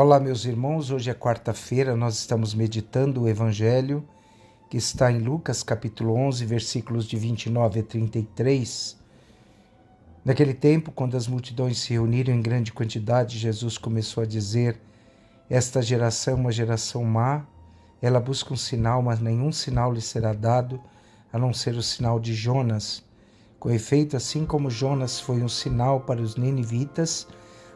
Olá, meus irmãos. Hoje é quarta-feira, nós estamos meditando o Evangelho que está em Lucas, capítulo 11, versículos de 29 a 33. Naquele tempo, quando as multidões se reuniram em grande quantidade, Jesus começou a dizer: Esta geração é uma geração má, ela busca um sinal, mas nenhum sinal lhe será dado, a não ser o sinal de Jonas. Com efeito, assim como Jonas foi um sinal para os ninivitas,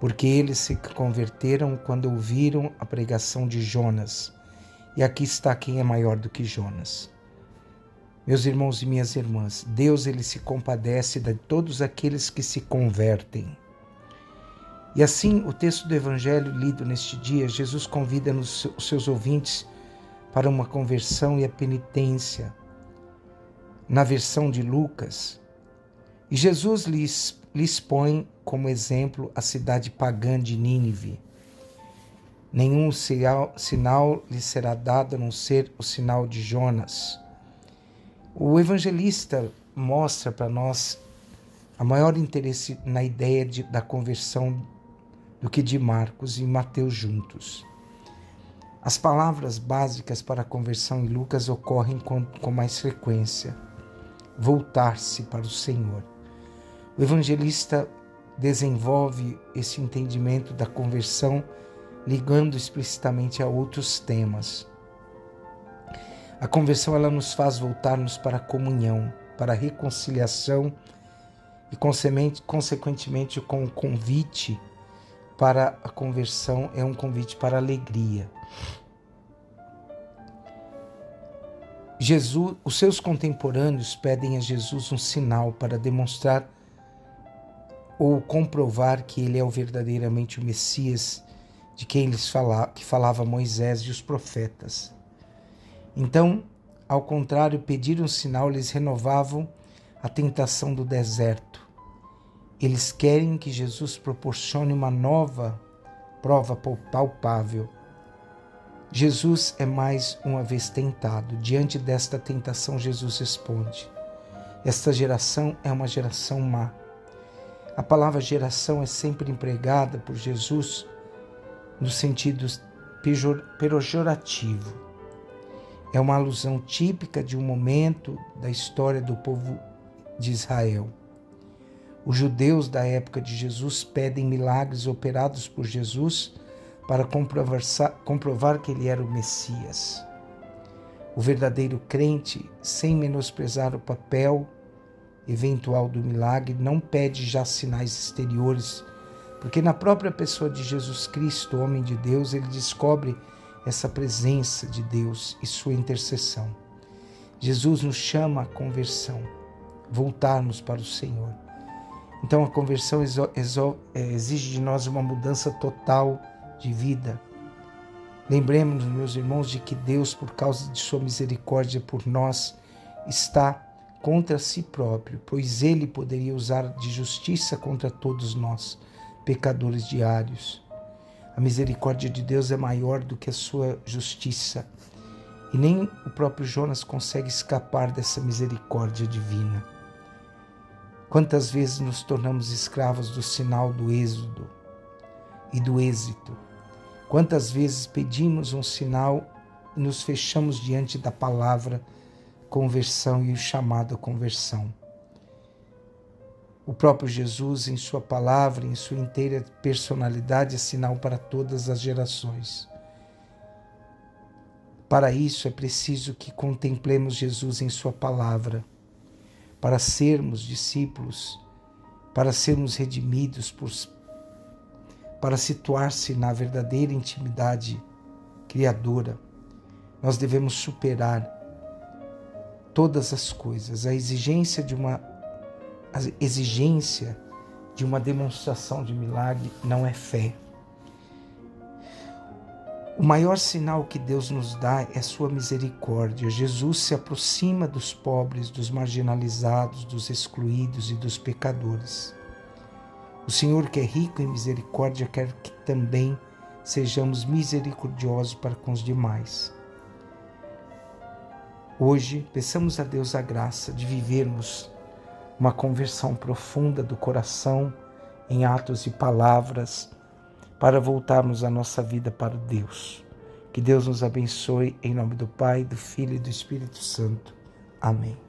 porque eles se converteram quando ouviram a pregação de Jonas. E aqui está quem é maior do que Jonas. Meus irmãos e minhas irmãs, Deus ele se compadece de todos aqueles que se convertem. E assim, o texto do evangelho lido neste dia, Jesus convida os seus ouvintes para uma conversão e a penitência. Na versão de Lucas, e Jesus lhes, lhes põe como exemplo a cidade pagã de Nínive. Nenhum sinal, sinal lhe será dado a não ser o sinal de Jonas. O evangelista mostra para nós a maior interesse na ideia de, da conversão do que de Marcos e Mateus juntos. As palavras básicas para a conversão em Lucas ocorrem com, com mais frequência: voltar-se para o Senhor. O evangelista desenvolve esse entendimento da conversão ligando explicitamente a outros temas. A conversão ela nos faz voltarmos para a comunhão, para a reconciliação e consequentemente com o convite para a conversão é um convite para a alegria. Jesus, os seus contemporâneos pedem a Jesus um sinal para demonstrar ou comprovar que ele é o verdadeiramente o Messias de quem eles fala, que falava Moisés e os profetas. Então, ao contrário, pedir um sinal lhes renovavam a tentação do deserto. Eles querem que Jesus proporcione uma nova prova palpável. Jesus é mais uma vez tentado. Diante desta tentação, Jesus responde: Esta geração é uma geração má. A palavra geração é sempre empregada por Jesus no sentido pejorativo. É uma alusão típica de um momento da história do povo de Israel. Os judeus da época de Jesus pedem milagres operados por Jesus para comprovar, que ele era o Messias. O verdadeiro crente, sem menosprezar o papel eventual do milagre, não pede já sinais exteriores, porque na própria pessoa de Jesus Cristo, homem de Deus, ele descobre essa presença de Deus e sua intercessão. Jesus nos chama à conversão, voltarmos para o Senhor. Então a conversão é, exige de nós uma mudança total de vida. Lembremos, meus irmãos, de que Deus, por causa de sua misericórdia por nós, está contra si próprio, pois ele poderia usar de justiça contra todos nós, pecadores diários. A misericórdia de Deus é maior do que a sua justiça, e nem o próprio Jonas consegue escapar dessa misericórdia divina. Quantas vezes nos tornamos escravos do sinal do êxodo e do êxito? Quantas vezes pedimos um sinal e nos fechamos diante da palavra conversão e o chamado à conversão. O próprio Jesus, em Sua palavra, em sua inteira personalidade, é sinal para todas as gerações. Para isso é preciso que contemplemos Jesus em Sua palavra, para sermos discípulos, para sermos redimidos, por, para situar-se na verdadeira intimidade criadora. Nós devemos superar todas as coisas. A exigência de uma a exigência de uma demonstração de milagre não é fé. O maior sinal que Deus nos dá é sua misericórdia. Jesus se aproxima dos pobres, dos marginalizados, dos excluídos e dos pecadores. O Senhor, que é rico em misericórdia, quer que também sejamos misericordiosos para com os demais. Hoje, peçamos a Deus a graça de vivermos uma conversão profunda do coração em atos e palavras para voltarmos a nossa vida para Deus. Que Deus nos abençoe em nome do Pai, do Filho e do Espírito Santo. Amém.